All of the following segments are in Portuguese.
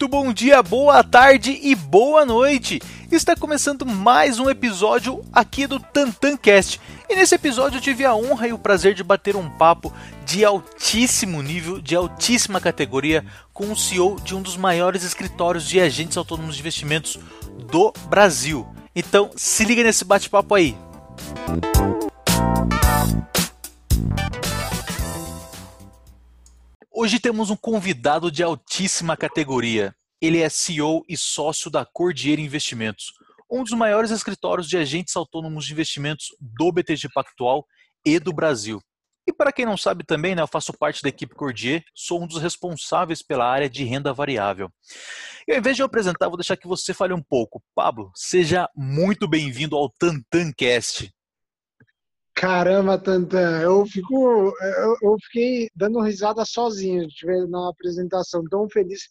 Muito bom dia, boa tarde e boa noite. Está começando mais um episódio aqui do TantanCast. E nesse episódio eu tive a honra e o prazer de bater um papo de altíssimo nível, de altíssima categoria, com o CEO de um dos maiores escritórios de agentes autônomos de investimentos do Brasil. Então, se liga nesse bate-papo aí. Hoje temos um convidado de altíssima categoria. Ele é CEO e sócio da Cordier Investimentos, um dos maiores escritórios de agentes autônomos de investimentos do BTG Pactual e do Brasil. E para quem não sabe também, né, eu faço parte da equipe Cordier, sou um dos responsáveis pela área de renda variável. E ao invés de eu apresentar, vou deixar que você fale um pouco. Pablo, seja muito bem-vindo ao Tantancast. Caramba, Tantan, eu fico, eu, eu, fiquei dando risada sozinho, tive na apresentação tão feliz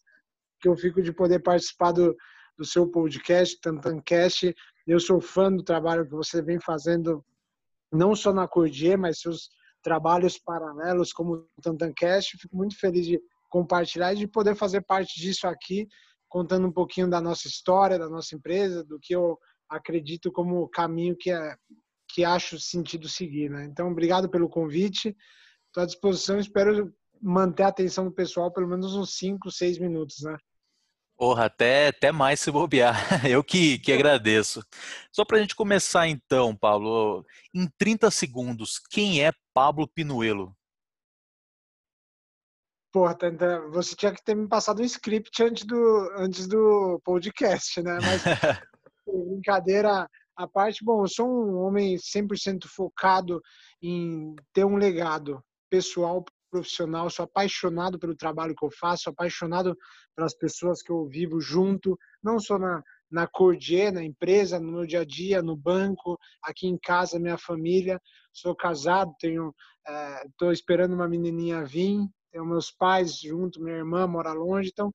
que eu fico de poder participar do, do seu podcast, Tantancast. Eu sou fã do trabalho que você vem fazendo, não só na Cordier, mas seus trabalhos paralelos como o Tantancast. Fico muito feliz de compartilhar e de poder fazer parte disso aqui, contando um pouquinho da nossa história, da nossa empresa, do que eu acredito como caminho que é que acho sentido seguir, né? Então, obrigado pelo convite. Estou à disposição. Espero manter a atenção do pessoal pelo menos uns 5, 6 minutos, né? Porra, até, até mais se bobear. Eu que, que agradeço. Só para a gente começar então, Pablo, em 30 segundos, quem é Pablo Pinuelo? Porra, você tinha que ter me passado um script antes do, antes do podcast, né? Mas brincadeira à parte, bom, eu sou um homem 100% focado em ter um legado pessoal profissional, sou apaixonado pelo trabalho que eu faço, apaixonado pelas pessoas que eu vivo junto, não só na, na Cordier, na empresa, no meu dia a dia, no banco, aqui em casa, minha família. Sou casado, tenho, estou é, esperando uma menininha vir, tenho meus pais junto, minha irmã mora longe, então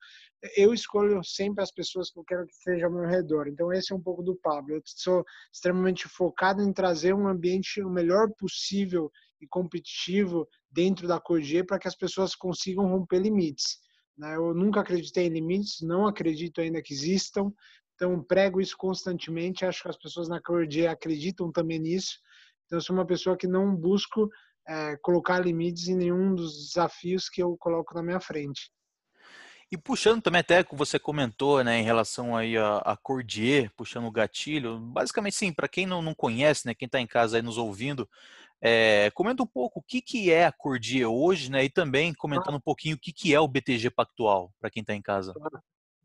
eu escolho sempre as pessoas que eu quero que estejam ao meu redor. Então esse é um pouco do Pablo. Eu sou extremamente focado em trazer um ambiente o melhor possível e competitivo dentro da Cordier para que as pessoas consigam romper limites. Né? Eu nunca acreditei em limites, não acredito ainda que existam, então prego isso constantemente. Acho que as pessoas na Cordier acreditam também nisso. Então eu sou uma pessoa que não busco é, colocar limites em nenhum dos desafios que eu coloco na minha frente. E puxando também até que você comentou, né, em relação aí a, a Cordier, puxando o gatilho, basicamente sim, para quem não, não conhece, né, quem está em casa aí nos ouvindo, é, comenta um pouco o que, que é a Cordier hoje, né, e também comentando um pouquinho o que, que é o BTG Pactual, para quem está em casa.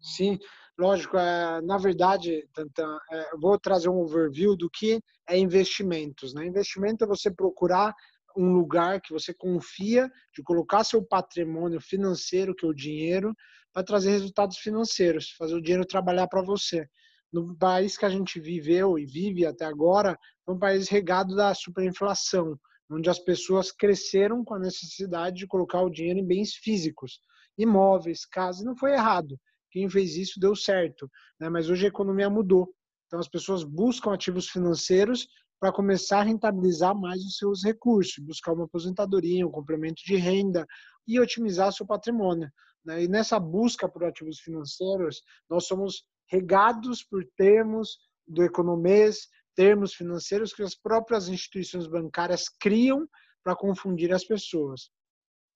Sim, lógico, é, na verdade, Tantan, é, vou trazer um overview do que é investimentos. Né? Investimento é você procurar um lugar que você confia de colocar seu patrimônio financeiro, que é o dinheiro, para trazer resultados financeiros, fazer o dinheiro trabalhar para você. No país que a gente viveu e vive até agora, é um país regado da superinflação, onde as pessoas cresceram com a necessidade de colocar o dinheiro em bens físicos, imóveis, casas. Não foi errado. Quem fez isso deu certo, né? mas hoje a economia mudou. Então as pessoas buscam ativos financeiros para começar a rentabilizar mais os seus recursos, buscar uma aposentadoria, um complemento de renda e otimizar seu patrimônio. Né? E nessa busca por ativos financeiros, nós somos regados por termos do economês, termos financeiros que as próprias instituições bancárias criam para confundir as pessoas.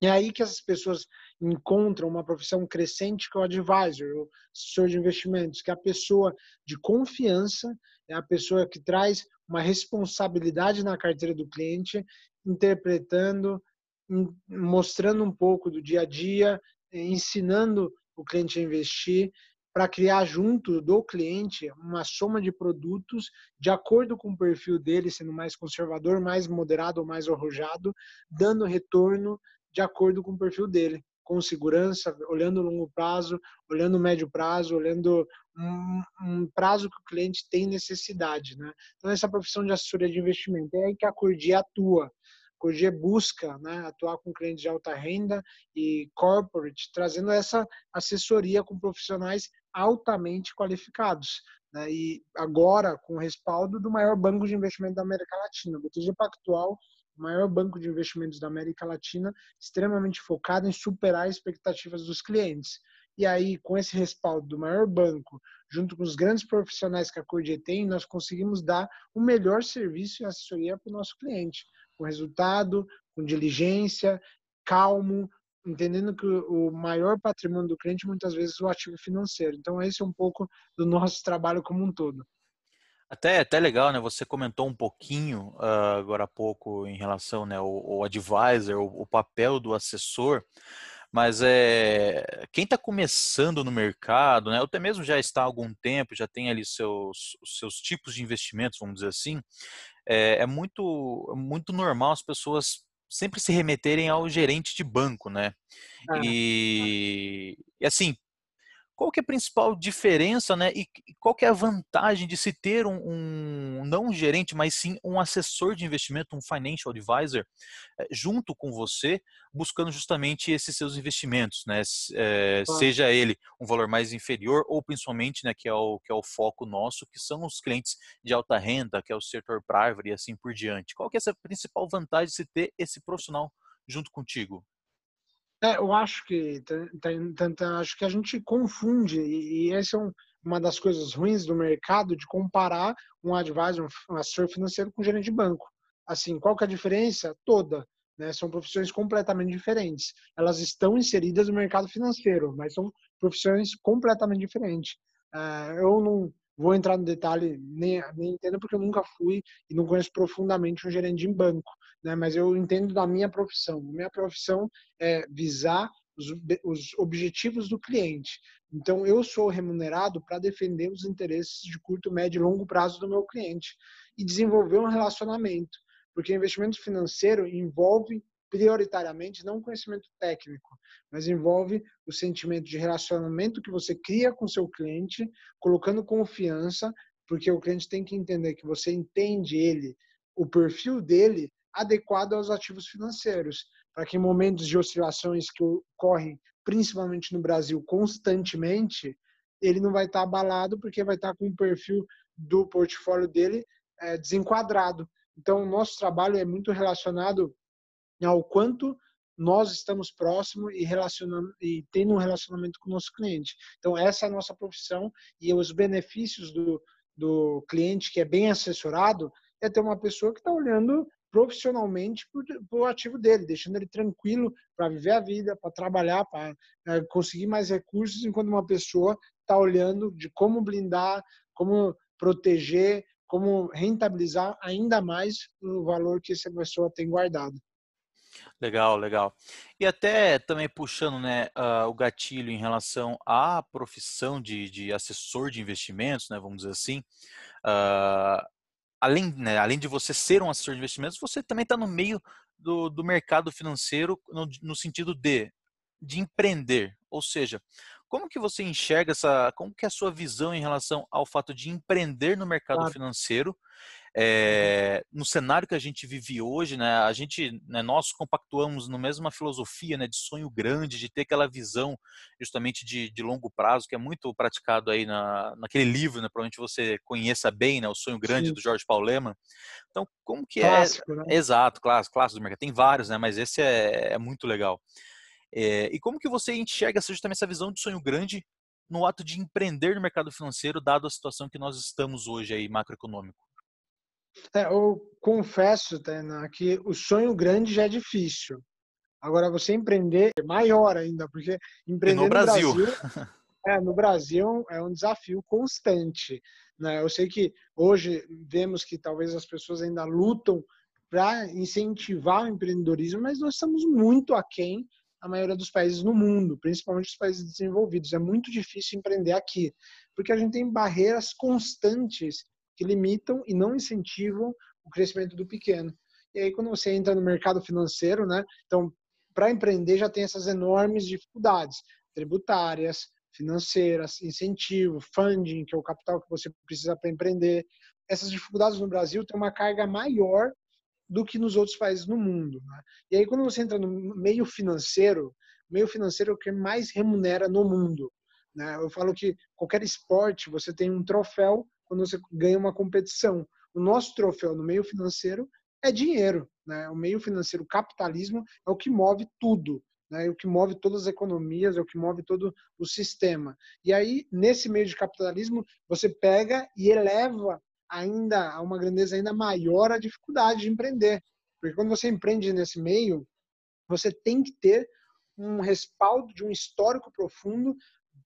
É aí que essas pessoas encontram uma profissão crescente que é o advisor, o assessor de investimentos, que é a pessoa de confiança, é a pessoa que traz uma responsabilidade na carteira do cliente, interpretando, mostrando um pouco do dia a dia, ensinando o cliente a investir, para criar junto do cliente uma soma de produtos de acordo com o perfil dele, sendo mais conservador, mais moderado ou mais arrojado, dando retorno de acordo com o perfil dele com segurança, olhando longo prazo, olhando médio prazo, olhando um, um, prazo que o cliente tem necessidade. Né? Então, essa profissão de assessoria de investimento é aí que a Cordia atua. Cordier busca né, atuar com clientes de alta renda e corporate, trazendo essa assessoria com profissionais altamente qualificados. Né, e agora, com o respaldo do maior banco de investimento da América Latina, o BTG Pactual, o maior banco de investimentos da América Latina, extremamente focado em superar as expectativas dos clientes. E aí, com esse respaldo do maior banco, junto com os grandes profissionais que a Cordier tem, nós conseguimos dar o melhor serviço e assessoria para o nosso cliente, com resultado, com diligência, calmo, entendendo que o maior patrimônio do cliente muitas vezes é o ativo financeiro. Então, esse é um pouco do nosso trabalho como um todo. Até, até legal, né? Você comentou um pouquinho uh, agora há pouco em relação né, ao, ao advisor, o, o papel do assessor. Mas é, quem está começando no mercado, né, ou até mesmo já está há algum tempo, já tem ali seus, seus tipos de investimentos, vamos dizer assim, é, é muito, muito normal as pessoas sempre se remeterem ao gerente de banco, né? É. E, e assim, qual que é a principal diferença, né? E qual que é a vantagem de se ter um, um não um gerente, mas sim um assessor de investimento, um financial advisor, eh, junto com você, buscando justamente esses seus investimentos, né? É, seja ele um valor mais inferior ou principalmente, né, que é o que é o foco nosso, que são os clientes de alta renda, que é o setor private e assim por diante. Qual que é essa principal vantagem de se ter esse profissional junto contigo? É, eu acho que tem, tem, tem, acho que a gente confunde e, e essa é um, uma das coisas ruins do mercado de comparar um advisor, um assessor financeiro com um gerente de banco. Assim, qual que é a diferença? Toda. Né? São profissões completamente diferentes. Elas estão inseridas no mercado financeiro, mas são profissões completamente diferentes. Uh, eu não vou entrar no detalhe, nem, nem entendo porque eu nunca fui e não conheço profundamente um gerente de banco né? mas eu entendo da minha profissão. Minha profissão é visar os, os objetivos do cliente. Então, eu sou remunerado para defender os interesses de curto, médio e longo prazo do meu cliente e desenvolver um relacionamento. Porque investimento financeiro envolve prioritariamente não conhecimento técnico, mas envolve o sentimento de relacionamento que você cria com seu cliente, colocando confiança, porque o cliente tem que entender que você entende ele, o perfil dele, adequado aos ativos financeiros, para que em momentos de oscilações que ocorrem principalmente no Brasil constantemente, ele não vai estar abalado porque vai estar com o perfil do portfólio dele é, desenquadrado. Então, o nosso trabalho é muito relacionado ao quanto nós estamos próximos e relacionando e tendo um relacionamento com o nosso cliente. Então, essa é a nossa profissão e os benefícios do, do cliente que é bem assessorado é ter uma pessoa que está olhando profissionalmente para o ativo dele, deixando ele tranquilo para viver a vida, para trabalhar, para é, conseguir mais recursos, enquanto uma pessoa está olhando de como blindar, como proteger, como rentabilizar ainda mais o valor que essa pessoa tem guardado. Legal, legal. E até também puxando né, uh, o gatilho em relação à profissão de, de assessor de investimentos, né, vamos dizer assim, uh, além, né, além de você ser um assessor de investimentos, você também está no meio do, do mercado financeiro no, no, sentido de, de empreender. Ou seja, como que você enxerga essa, como que é a sua visão em relação ao fato de empreender no mercado claro. financeiro é, no cenário que a gente vive hoje, né, a gente, né, nós compactuamos na mesma filosofia, né, de sonho grande, de ter aquela visão justamente de, de longo prazo, que é muito praticado aí na, naquele livro, né, provavelmente você conheça bem, né, o sonho grande Sim. do Jorge Paulo Leman. Então, como que é clássico, é? Né? Exato, clássico, clássico do mercado. Tem vários, né, mas esse é, é muito legal. É, e como que você enxerga justamente essa visão de sonho grande no ato de empreender no mercado financeiro, dado a situação que nós estamos hoje aí macroeconômico? É, eu confesso, Tena, que o sonho grande já é difícil. Agora, você empreender é maior ainda, porque empreender no, no Brasil, Brasil é, no Brasil é um desafio constante. Né? Eu sei que hoje vemos que talvez as pessoas ainda lutam para incentivar o empreendedorismo, mas nós estamos muito aquém da maioria dos países no mundo, principalmente os países desenvolvidos. É muito difícil empreender aqui, porque a gente tem barreiras constantes que limitam e não incentivam o crescimento do pequeno. E aí, quando você entra no mercado financeiro, né? Então, para empreender já tem essas enormes dificuldades tributárias, financeiras, incentivo, funding, que é o capital que você precisa para empreender. Essas dificuldades no Brasil têm uma carga maior do que nos outros países no mundo. Né? E aí, quando você entra no meio financeiro, meio financeiro é o que mais remunera no mundo. Né? Eu falo que qualquer esporte você tem um troféu quando você ganha uma competição. O nosso troféu no meio financeiro é dinheiro. Né? O meio financeiro, o capitalismo, é o que move tudo. Né? É o que move todas as economias, é o que move todo o sistema. E aí, nesse meio de capitalismo, você pega e eleva ainda a uma grandeza ainda maior a dificuldade de empreender. Porque quando você empreende nesse meio, você tem que ter um respaldo de um histórico profundo,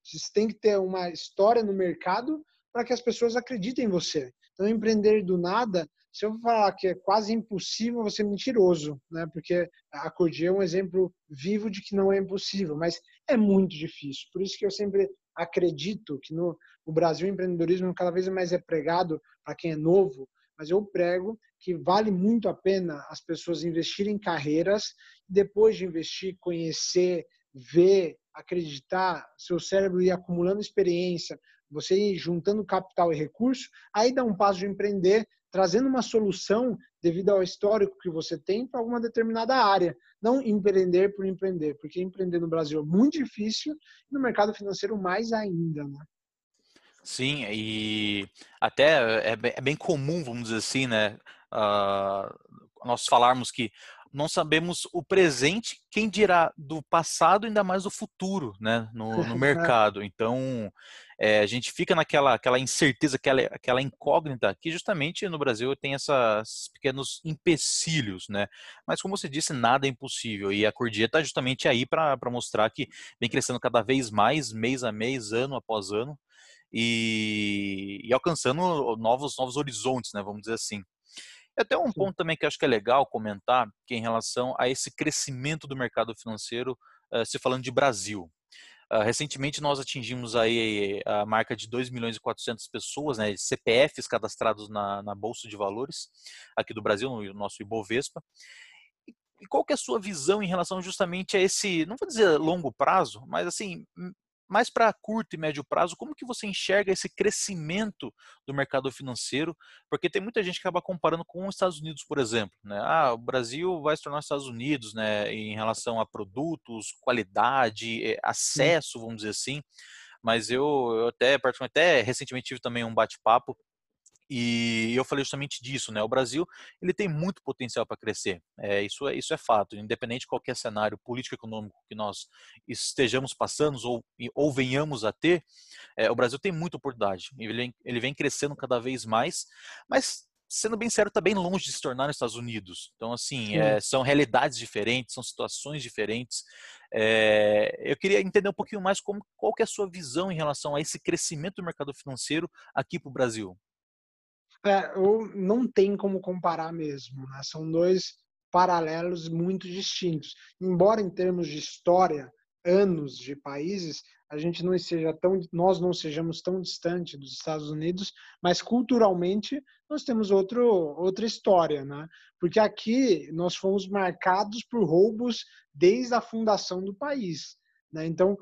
você tem que ter uma história no mercado para que as pessoas acreditem em você. Então, empreender do nada, se eu falar que é quase impossível, você é mentiroso, né? Porque a Cordia é um exemplo vivo de que não é impossível, mas é muito difícil. Por isso que eu sempre acredito que no, no Brasil o empreendedorismo cada vez mais é pregado para quem é novo, mas eu prego que vale muito a pena as pessoas investirem em carreiras depois de investir, conhecer, ver, acreditar, seu cérebro ir acumulando experiência, você ir juntando capital e recurso, aí dá um passo de empreender, trazendo uma solução devido ao histórico que você tem para alguma determinada área. Não empreender por empreender, porque empreender no Brasil é muito difícil e no mercado financeiro mais ainda, né? Sim, e até é, é bem comum, vamos dizer assim, né? Uh, nós falarmos que não sabemos o presente, quem dirá do passado, ainda mais do futuro, né, no, no mercado. Então, é, a gente fica naquela aquela incerteza, aquela, aquela incógnita, que justamente no Brasil tem esses pequenos empecilhos, né? Mas, como você disse, nada é impossível. E a Cordia está justamente aí para mostrar que vem crescendo cada vez mais, mês a mês, ano após ano, e, e alcançando novos, novos horizontes, né, vamos dizer assim. E até um ponto também que acho que é legal comentar, que é em relação a esse crescimento do mercado financeiro, uh, se falando de Brasil. Uh, recentemente nós atingimos aí a marca de 2 milhões e 400 pessoas, né, CPFs cadastrados na, na Bolsa de Valores aqui do Brasil, no nosso Ibovespa. E, e qual que é a sua visão em relação justamente a esse, não vou dizer longo prazo, mas assim, mais para curto e médio prazo, como que você enxerga esse crescimento do mercado financeiro? Porque tem muita gente que acaba comparando com os Estados Unidos, por exemplo. Né? Ah, o Brasil vai se tornar os Estados Unidos né, em relação a produtos, qualidade, eh, acesso, vamos dizer assim. Mas eu, eu até, até recentemente tive também um bate-papo e eu falei justamente disso, né? O Brasil ele tem muito potencial para crescer. É, isso, é, isso é fato. Independente de qualquer cenário político econômico que nós estejamos passando ou, ou venhamos a ter, é, o Brasil tem muita oportunidade. Ele, ele vem crescendo cada vez mais, mas sendo bem sério, está bem longe de se tornar nos Estados Unidos. Então, assim, é, são realidades diferentes, são situações diferentes. É, eu queria entender um pouquinho mais como, qual que é a sua visão em relação a esse crescimento do mercado financeiro aqui para o Brasil. É, não tem como comparar mesmo, né? São dois paralelos muito distintos. Embora em termos de história, anos de países, a gente não seja tão, nós não sejamos tão distante dos Estados Unidos, mas culturalmente nós temos outro, outra história, né? Porque aqui nós fomos marcados por roubos desde a fundação do país. Né? Então,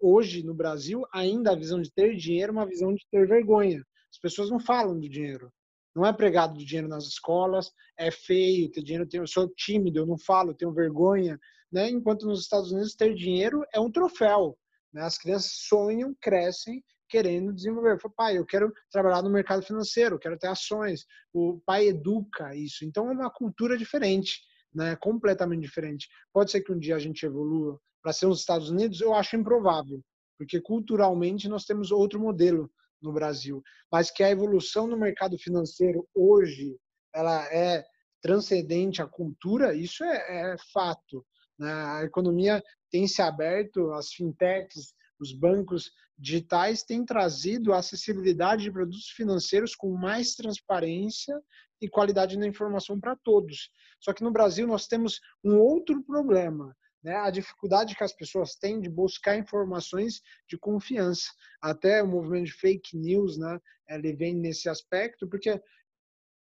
hoje no Brasil, ainda a visão de ter dinheiro é uma visão de ter vergonha. As pessoas não falam do dinheiro. Não é pregado de dinheiro nas escolas, é feio ter dinheiro, eu sou tímido, eu não falo, tenho vergonha. Né? Enquanto nos Estados Unidos ter dinheiro é um troféu. Né? As crianças sonham, crescem querendo desenvolver. Falo, pai, eu quero trabalhar no mercado financeiro, quero ter ações. O pai educa isso. Então é uma cultura diferente, né? completamente diferente. Pode ser que um dia a gente evolua para ser os Estados Unidos, eu acho improvável, porque culturalmente nós temos outro modelo no Brasil, mas que a evolução no mercado financeiro hoje ela é transcendente à cultura, isso é, é fato. Né? A economia tem se aberto, as fintechs, os bancos digitais têm trazido a acessibilidade de produtos financeiros com mais transparência e qualidade na informação para todos. Só que no Brasil nós temos um outro problema, né, a dificuldade que as pessoas têm de buscar informações de confiança. Até o movimento de fake news, né, ele vem nesse aspecto, porque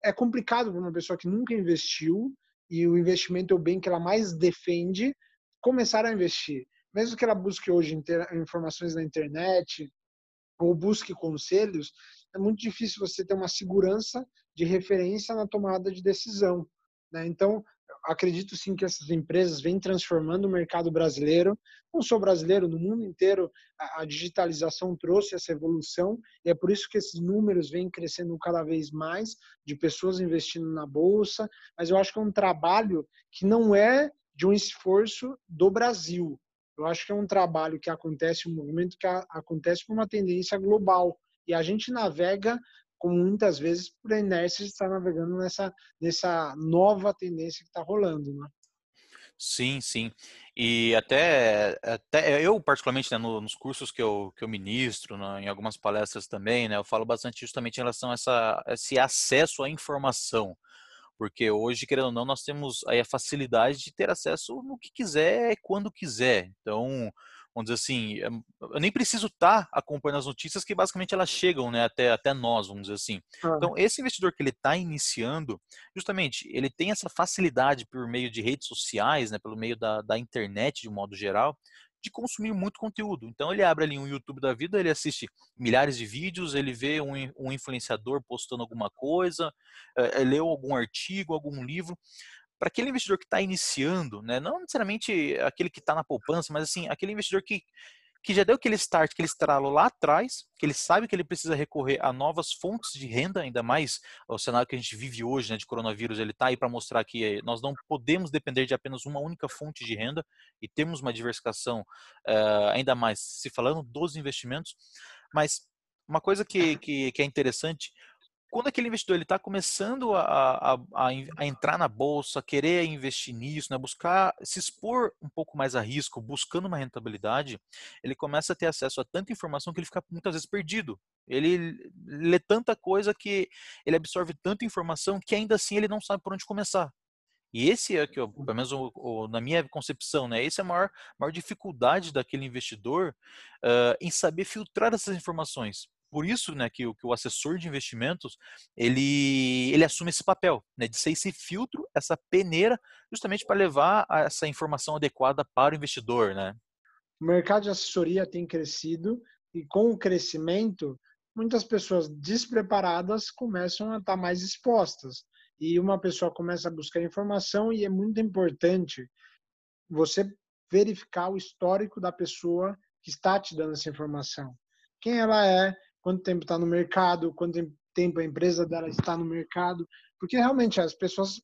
é complicado para uma pessoa que nunca investiu e o investimento é o bem que ela mais defende começar a investir. Mesmo que ela busque hoje informações na internet ou busque conselhos, é muito difícil você ter uma segurança de referência na tomada de decisão. Né? Então, acredito sim que essas empresas vêm transformando o mercado brasileiro, não só brasileiro, no mundo inteiro, a, digitalização trouxe essa evolução e é por isso que esses números vêm crescendo cada vez mais de pessoas investindo na bolsa, mas eu acho que é um trabalho que não é de um esforço do Brasil. Eu acho que é um trabalho que acontece, um movimento que acontece por uma tendência global. E a gente navega como muitas vezes por inércia está navegando nessa, nessa nova tendência que está rolando, né? Sim, sim. E até, até eu, particularmente, né, no, nos cursos que eu, que eu ministro, né, em algumas palestras também, né, eu falo bastante justamente em relação a essa, esse acesso à informação. Porque hoje, querendo ou não, nós temos aí a facilidade de ter acesso no que quiser, quando quiser. Então, vamos dizer assim, eh, eu nem preciso estar tá acompanhando as notícias que basicamente elas chegam né, até, até nós, vamos dizer assim. Ah. Então, esse investidor que ele está iniciando, justamente, ele tem essa facilidade por meio de redes sociais, né, pelo meio da, da internet de um modo geral, de consumir muito conteúdo. Então ele abre ali um YouTube da vida, ele assiste milhares de vídeos, ele vê um, um influenciador postando alguma coisa, é, leu algum artigo, algum livro para aquele investidor que está iniciando, né, não necessariamente aquele que está na poupança, mas assim, aquele investidor que, que já deu aquele start, aquele estralo lá atrás, que ele sabe que ele precisa recorrer a novas fontes de renda, ainda mais o cenário que a gente vive hoje, né, de coronavírus, ele está aí para mostrar que eh, nós não podemos depender de apenas uma única fonte de renda e temos uma diversificação, uh, ainda mais se falando dos investimentos. Mas uma coisa que, que, que é interessante, quando aquele investidor ele está começando a, a, a, entrar na bolsa, querer investir nisso, né, buscar se expor um pouco mais a risco, buscando uma rentabilidade, ele começa a ter acesso a tanta informação que ele fica muitas vezes perdido. Ele lê tanta coisa que ele absorve tanta informação que ainda assim ele não sabe por onde começar. E esse é que, eu, pelo menos o, o, na minha concepção, né, esse é a maior, maior dificuldade daquele investidor uh, em saber filtrar essas informações por isso né, que, que o assessor de investimentos ele, ele assume esse papel né, de ser esse filtro, essa peneira, justamente para levar essa informação adequada para o investidor. Né? O mercado de assessoria tem crescido e com o crescimento, muitas pessoas despreparadas começam a estar mais expostas. E uma pessoa começa a buscar informação e é muito importante você verificar o histórico da pessoa que está te dando essa informação. Quem ela é, quanto tempo está no mercado, quanto tempo a empresa dela está no mercado, porque realmente as pessoas,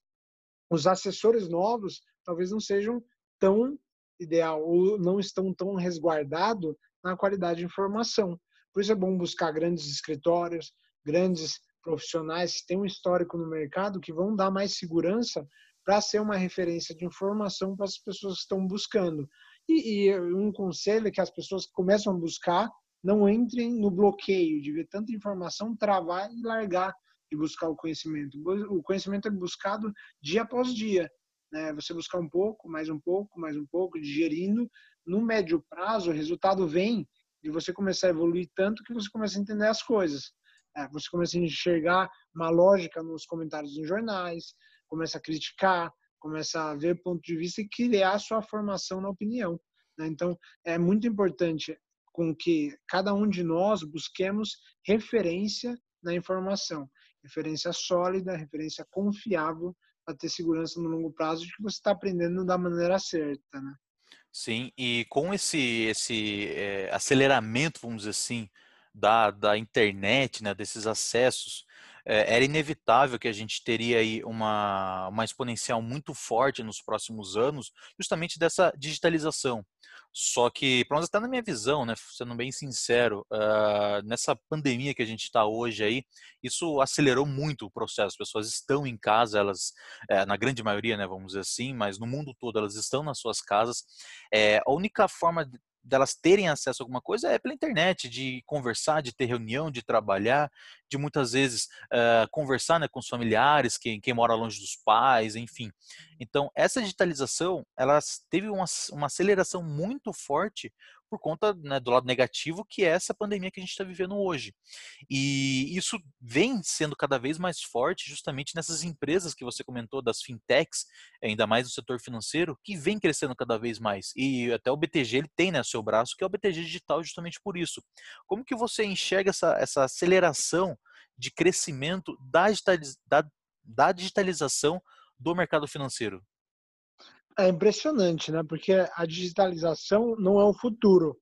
os assessores novos, talvez não sejam tão ideal ou não estão tão resguardados na qualidade de informação. Por isso é bom buscar grandes escritórios, grandes profissionais que têm um histórico no mercado que vão dar mais segurança para ser uma referência de informação para as pessoas que estão buscando. E, e um conselho é que as pessoas que começam a buscar não entrem no bloqueio de ver tanta informação, travar e largar de buscar o conhecimento. O conhecimento é buscado dia após dia. Né? Você buscar um pouco, mais um pouco, mais um pouco, digerindo. No médio prazo, o resultado vem de você começar a evoluir tanto que você começa a entender as coisas. É, você começa a enxergar uma lógica nos comentários nos jornais, começa a criticar, começa a ver ponto de vista e criar sua formação na opinião. Né? Então, é muito importante com que cada um de nós busquemos referência na informação, referência sólida, referência confiável para ter segurança no longo prazo de que você está aprendendo da maneira certa, né? Sim, e com esse esse é, aceleramento, vamos dizer assim, da, da internet, né, desses acessos, era inevitável que a gente teria aí uma, uma exponencial muito forte nos próximos anos, justamente dessa digitalização. Só que, pelo menos até na minha visão, né, sendo bem sincero, uh, nessa pandemia que a gente está hoje aí, isso acelerou muito o processo. As pessoas estão em casa, elas, é, na grande maioria, né, vamos dizer assim, mas no mundo todo elas estão nas suas casas. É, a única forma delas terem acesso a alguma coisa é pela internet, de conversar, de ter reunião, de trabalhar, de muitas vezes uh, conversar né, com os familiares, quem, quem mora longe dos pais, enfim. Então, essa digitalização, ela teve uma, uma aceleração muito forte por conta né, do lado negativo que é essa pandemia que a gente está vivendo hoje. E isso vem sendo cada vez mais forte justamente nessas empresas que você comentou, das fintechs, ainda mais no setor financeiro, que vem crescendo cada vez mais. E até o BTG ele tem né, seu braço, que é o BTG Digital, justamente por isso. Como que você enxerga essa, essa aceleração de crescimento da, da, da digitalização do mercado financeiro? É impressionante, né? Porque a digitalização não é o futuro,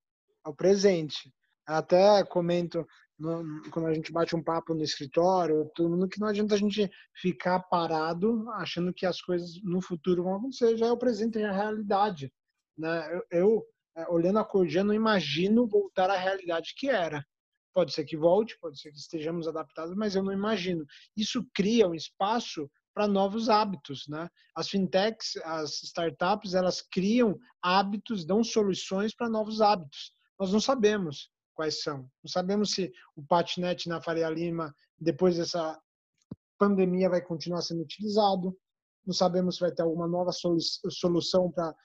é o presente. Até comento no, quando a gente bate um papo no escritório, todo mundo que não adianta a gente ficar parado achando que as coisas no futuro vão acontecer, já é o presente, é a realidade. Né? Eu, eu é, olhando a Cordia, não imagino voltar à realidade que era. Pode ser que volte, pode ser que estejamos adaptados, mas eu não imagino. Isso cria um espaço para novos hábitos, né? As fintechs, as startups, elas criam hábitos, dão soluções para novos hábitos. Nós não sabemos quais são. Não sabemos se o patinete na Faria Lima, depois dessa pandemia, vai continuar sendo utilizado. Não sabemos se vai ter alguma nova solução para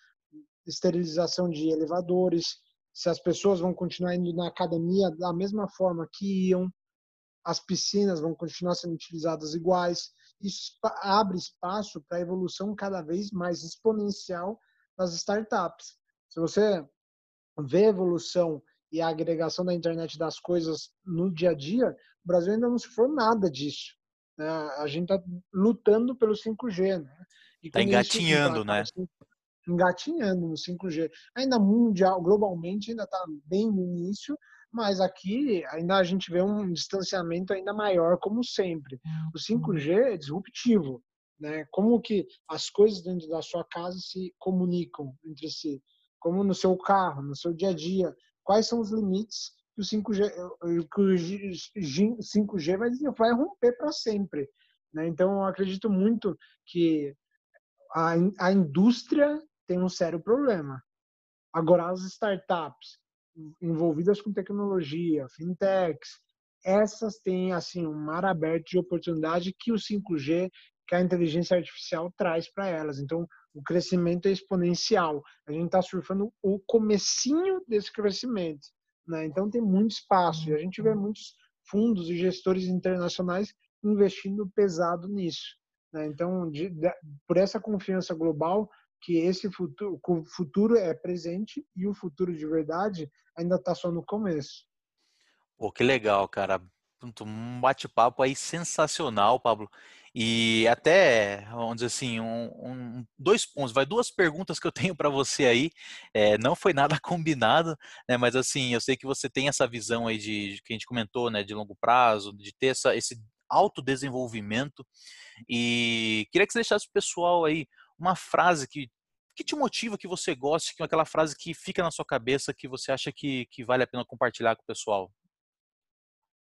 esterilização de elevadores, se as pessoas vão continuar indo na academia da mesma forma que iam, as piscinas vão continuar sendo utilizadas iguais. Isso abre espaço para a evolução cada vez mais exponencial das startups. Se você vê a evolução e a agregação da internet das coisas no dia a dia, o Brasil ainda não se for nada disso. Né? A gente está lutando pelo 5G. Né? Está engatinhando, né? Engatinhando no 5G. Ainda mundial, globalmente, ainda está bem no início, mas aqui ainda a gente vê um distanciamento ainda maior, como sempre. O 5G é disruptivo. Né? Como que as coisas dentro da sua casa se comunicam entre si? Como no seu carro, no seu dia a dia, quais são os limites que o 5G, que o 5G vai, vai romper para sempre. Né? Então, eu acredito muito que a, a indústria tem um sério problema. Agora, as startups envolvidas com tecnologia, fintechs, essas têm assim um mar aberto de oportunidade que o 5G, que a inteligência artificial traz para elas. Então, o crescimento é exponencial. A gente está surfando o comecinho desse crescimento. Né? Então tem muito espaço e a gente vê muitos fundos e gestores internacionais investindo pesado nisso. Né? Então, de, de, por essa confiança global, que esse futuro, o futuro é presente e o futuro de verdade ainda está só no começo. Pô, que legal, cara. Um bate-papo aí sensacional, Pablo. E até, vamos dizer assim, um, um, dois pontos, vai duas perguntas que eu tenho para você aí. É, não foi nada combinado, né? Mas assim, eu sei que você tem essa visão aí de, de que a gente comentou, né? De longo prazo, de ter essa, esse autodesenvolvimento. E queria que você deixasse o pessoal aí uma frase que que te motiva, que você goste, que é aquela frase que fica na sua cabeça, que você acha que, que vale a pena compartilhar com o pessoal?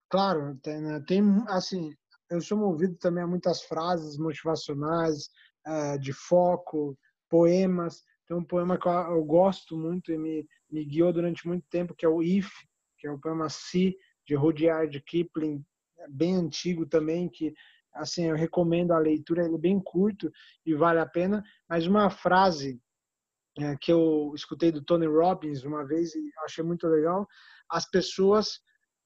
Claro, tem, né, tem assim, eu sou movido também a muitas frases motivacionais, é, de foco, poemas. Tem um poema que eu gosto muito e me, me guiou durante muito tempo, que é o If, que é o poema Si, de Rudyard Kipling, bem antigo também, que assim eu recomendo a leitura, ele é bem curto e vale a pena. Mas uma frase é, que eu escutei do Tony Robbins uma vez e achei muito legal: as pessoas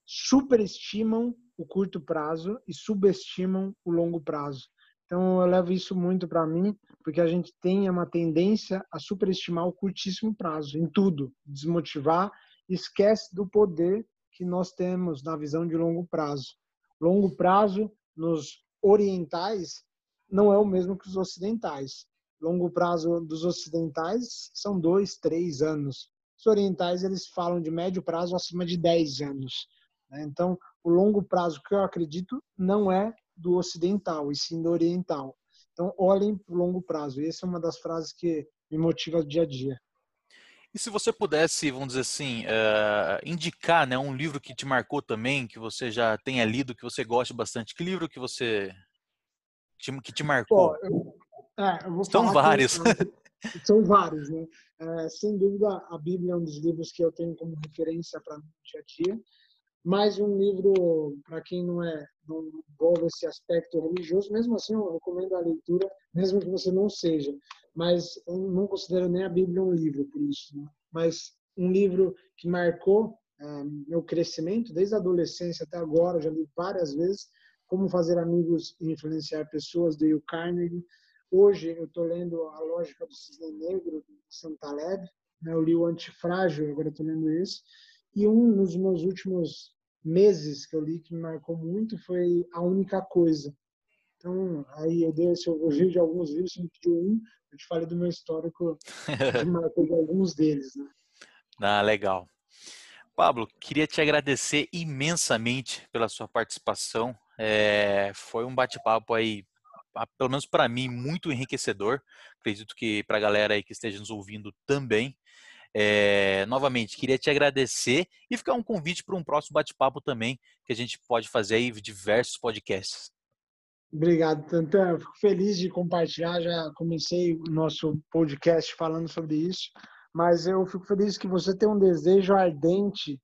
superestimam o curto prazo e subestimam o longo prazo. Então eu levo isso muito para mim, porque a gente tem uma tendência a superestimar o curtíssimo prazo em tudo, desmotivar, esquece do poder que nós temos na visão de longo prazo. Longo prazo nos orientais não é o mesmo que os ocidentais. Longo prazo dos ocidentais são dois, três anos. Os orientais eles falam de médio prazo acima de dez anos. Né? Então, o longo prazo que eu acredito não é do ocidental, e sim do oriental. Então, olhem para o longo prazo. E essa é uma das frases que me motiva dia a dia. E se você pudesse, vamos dizer assim, uh, indicar né, um livro que te marcou também, que você já tenha lido, que você goste bastante, que livro que você que te marcou? Pô, eu, é, São vários. Que, são vários, né? É, sem dúvida, a Bíblia é um dos livros que eu tenho como referência para mim dia a dia mais um livro para quem não é não envolve esse aspecto religioso. Mesmo assim, eu recomendo a leitura, mesmo que você não seja. Mas eu não considero nem a Bíblia um livro por isso. Né? Mas um livro que marcou é, meu crescimento desde a adolescência até agora, já li várias vezes. Como fazer amigos e influenciar pessoas, de Dale Carnegie. Hoje eu estou lendo A Lógica do Cisne Negro, de Santaleb. Né? Eu li o Antifrágil, agora estou lendo esse. E um dos meus últimos meses que eu li que me marcou muito foi A Única Coisa. Então, aí eu dei esse elogio de alguns livros, me pediu um, eu te falei do meu histórico de marcou de alguns deles, né? Ah, legal. Pablo, queria te agradecer imensamente pela sua participação. É, foi um bate-papo aí, pelo menos para mim, muito enriquecedor. Acredito que para a galera aí que esteja nos ouvindo também. É, novamente, queria te agradecer e ficar um convite para um próximo bate-papo também, que a gente pode fazer aí diversos podcasts. Obrigado, Tantan. Fico feliz de compartilhar. Já comecei o nosso podcast falando sobre isso, mas eu fico feliz que você tem um desejo ardente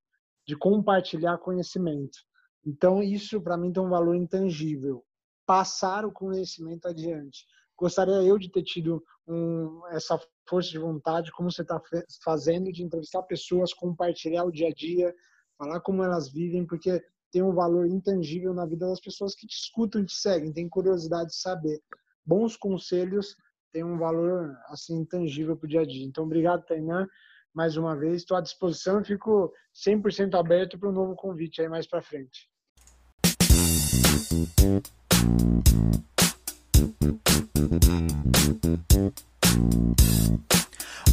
de compartilhar conhecimento. Então, isso para mim tem um valor intangível. Passar o conhecimento adiante. Gostaria eu de ter tido um, essa força de vontade, como você está fazendo, de entrevistar pessoas, compartilhar o dia a dia, falar como elas vivem, porque tem um valor intangível na vida das pessoas que te escutam e te seguem, tem curiosidade de saber. Bons conselhos têm um valor assim intangível para o dia a dia. Então, obrigado, Tainan, mais uma vez. Estou à disposição e fico 100% aberto para um novo convite aí mais para frente.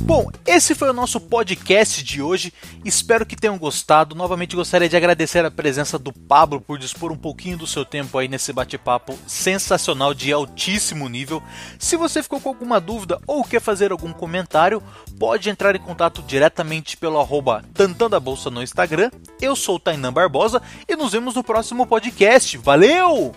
Bom, esse foi o nosso podcast de hoje. Espero que tenham gostado. Novamente gostaria de agradecer a presença do Pablo por dispor um pouquinho do seu tempo aí nesse bate-papo sensacional de altíssimo nível. Se você ficou com alguma dúvida ou quer fazer algum comentário, pode entrar em contato diretamente pelo arroba Tantan Bolsa no Instagram. Eu sou o Tainan Barbosa e nos vemos no próximo podcast. Valeu!